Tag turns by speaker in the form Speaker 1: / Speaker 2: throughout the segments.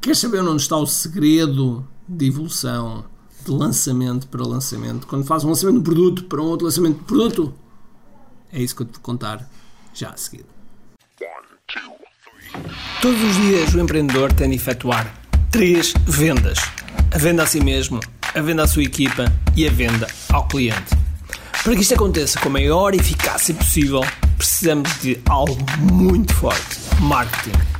Speaker 1: Queres saber onde está o segredo de evolução de lançamento para lançamento? Quando faz um lançamento de produto para um outro lançamento de produto? É isso que eu te vou contar já a seguir. Todos os dias o empreendedor tem de efetuar três vendas: a venda a si mesmo, a venda à sua equipa e a venda ao cliente. Para que isto aconteça com a maior eficácia possível, precisamos de algo muito forte: marketing.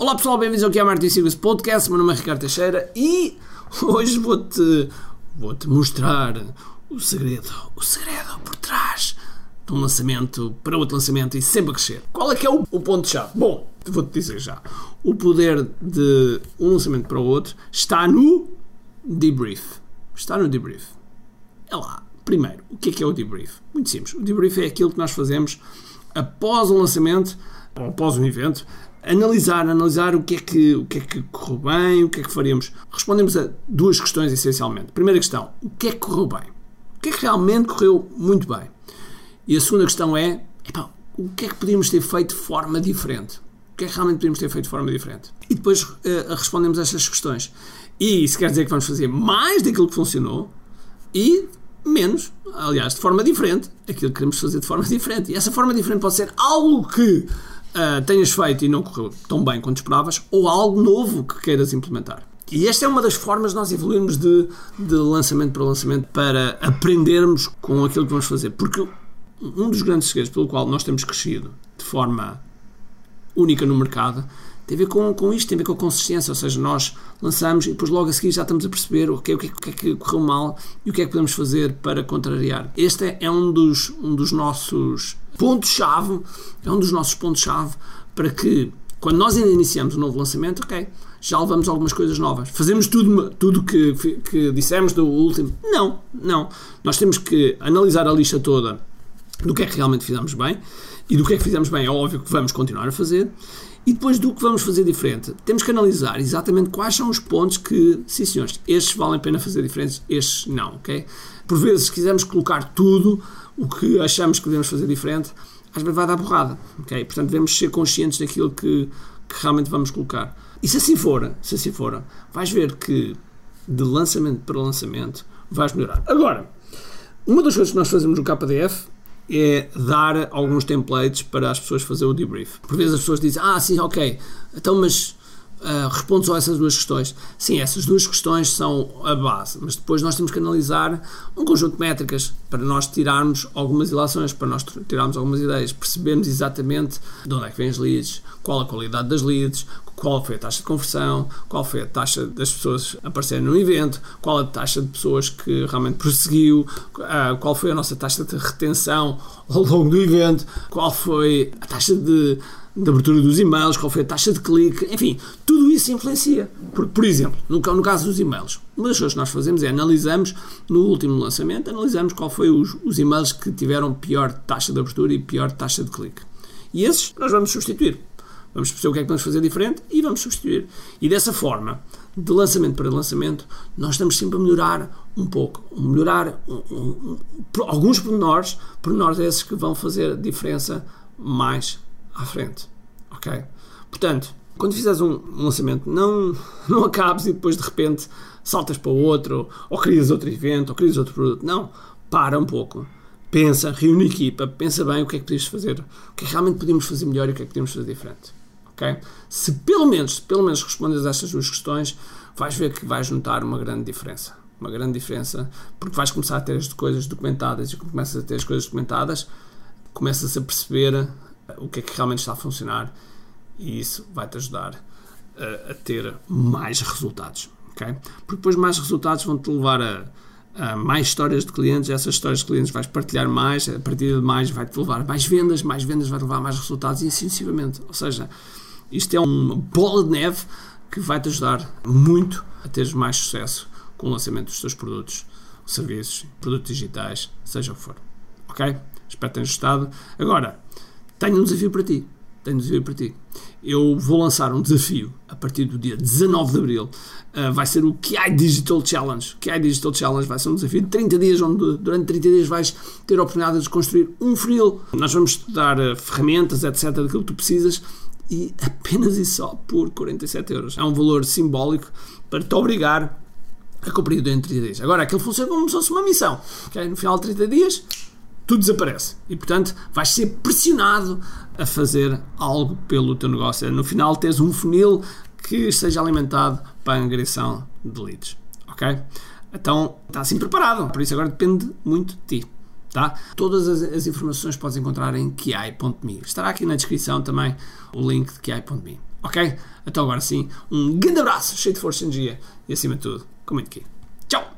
Speaker 1: Olá pessoal, bem-vindos ao QI Marketing Secrets Podcast. Meu nome é Ricardo Teixeira e hoje vou-te vou-te mostrar o segredo, o segredo por trás de um lançamento para outro lançamento e sempre a crescer. Qual é que é o, o ponto-chave? Bom, vou-te dizer já. O poder de um lançamento para o outro está no debrief. Está no debrief. É lá. Primeiro, o que é que é o debrief? Muito simples. O debrief é aquilo que nós fazemos após um lançamento ou após um evento, analisar, analisar o que é que o que é que correu bem, o que é que faríamos. Respondemos a duas questões essencialmente. Primeira questão, o que é que correu bem? O que é que realmente correu muito bem? E a segunda questão é, o que é que podíamos ter feito de forma diferente? O que é que realmente podíamos ter feito de forma diferente? E depois uh, respondemos a estas questões. E isso quer dizer que vamos fazer mais daquilo que funcionou e menos, aliás, de forma diferente, aquilo que queremos fazer de forma diferente. E essa forma diferente pode ser algo que uh, tenhas feito e não correu tão bem quanto esperavas, ou algo novo que queiras implementar. E esta é uma das formas de nós evoluirmos de, de lançamento para lançamento para aprendermos com aquilo que vamos fazer. Porque um dos grandes segredos pelo qual nós temos crescido de forma única no mercado tem a ver com, com isto, tem a ver com a consistência, ou seja, nós lançamos e depois logo a seguir já estamos a perceber o que, é, o que, é, o que é que correu mal e o que é que podemos fazer para contrariar. Este é um dos, um dos nossos pontos-chave, é um dos nossos pontos-chave para que quando nós ainda iniciamos um novo lançamento, ok, já levamos algumas coisas novas. Fazemos tudo tudo que, que dissemos do último? Não, não. Nós temos que analisar a lista toda do que é que realmente fizemos bem e do que é que fizemos bem, é óbvio que vamos continuar a fazer. E depois do que vamos fazer diferente, temos que analisar exatamente quais são os pontos que, sim senhores, estes valem a pena fazer diferentes, estes não, ok? Por vezes, se quisermos colocar tudo o que achamos que devemos fazer diferente, às vezes vai dar borrada, ok? Portanto, devemos ser conscientes daquilo que, que realmente vamos colocar. E se assim for, se assim for, vais ver que de lançamento para lançamento vais melhorar. Agora, uma das coisas que nós fazemos no KDF é dar alguns templates para as pessoas fazer o debrief. Por vezes as pessoas dizem, ah, sim, ok, então mas uh, responde só a essas duas questões. Sim, essas duas questões são a base, mas depois nós temos que analisar um conjunto de métricas para nós tirarmos algumas ilações, para nós tirarmos algumas ideias, percebermos exatamente de onde é que vêm as leads, qual a qualidade das leads, qual foi a taxa de conversão, qual foi a taxa das pessoas aparecerem no evento, qual a taxa de pessoas que realmente prosseguiu, ah, qual foi a nossa taxa de retenção ao longo do evento, qual foi a taxa de, de abertura dos e-mails, qual foi a taxa de clique, enfim, tudo isso influencia. Por, por exemplo, no, no caso dos e-mails, uma das coisas que nós fazemos é analisamos no último lançamento, analisamos qual foi os, os e-mails que tiveram pior taxa de abertura e pior taxa de clique. E esses nós vamos substituir vamos perceber o que é que vamos fazer diferente e vamos substituir. E dessa forma, de lançamento para lançamento, nós estamos sempre a melhorar um pouco, melhorar um, um, um, alguns pormenores, pormenores esses que vão fazer diferença mais à frente. Ok? Portanto, quando fizeres um lançamento, não, não acabes e depois de repente saltas para outro, ou crias outro evento, ou crias outro produto. Não, para um pouco. Pensa, reúne equipa, pensa bem o que é que podemos fazer, o que é que realmente podemos fazer melhor e o que é que podemos fazer diferente. Okay? Se pelo menos, pelo menos respondes a estas duas questões, vais ver que vais notar uma grande diferença. Uma grande diferença, porque vais começar a ter as coisas documentadas e começas a ter as coisas documentadas, começas a perceber o que é que realmente está a funcionar e isso vai-te ajudar a, a, ter mais resultados. Okay? Porque depois mais resultados vão-te levar a, a, mais histórias de clientes, essas histórias de clientes vais partilhar mais, a partir de mais vai-te levar mais vendas, mais vendas vai levar mais resultados e assim sucessivamente. Ou seja, isto é uma bola de neve que vai te ajudar muito a teres mais sucesso com o lançamento dos teus produtos, serviços, produtos digitais, seja o que for. Ok? Espero que tenhas gostado. Agora, tenho um desafio para ti. Tenho um desafio para ti. Eu vou lançar um desafio a partir do dia 19 de Abril. Uh, vai ser o QI Digital Challenge. O QI Digital Challenge vai ser um desafio de 30 dias, onde durante 30 dias vais ter a oportunidade de construir um funil. Nós vamos estudar uh, ferramentas, etc., daquilo que tu precisas e apenas e só por 47 euros. É um valor simbólico para te obrigar a cumprir de 30 dias. Agora, aquilo funciona como se fosse uma missão. Okay? No final de 30 dias, tudo desaparece. E, portanto, vais ser pressionado a fazer algo pelo teu negócio. No final, tens um funil que seja alimentado para a angariação de leads. Ok? Então, está assim preparado. Por isso, agora depende muito de ti. Tá? Todas as, as informações podes encontrar em kiai.me. Estará aqui na descrição também o link de kiai.me. Ok? Então, agora sim, um grande abraço, cheio de força e energia e, acima de tudo, comente aqui. Tchau!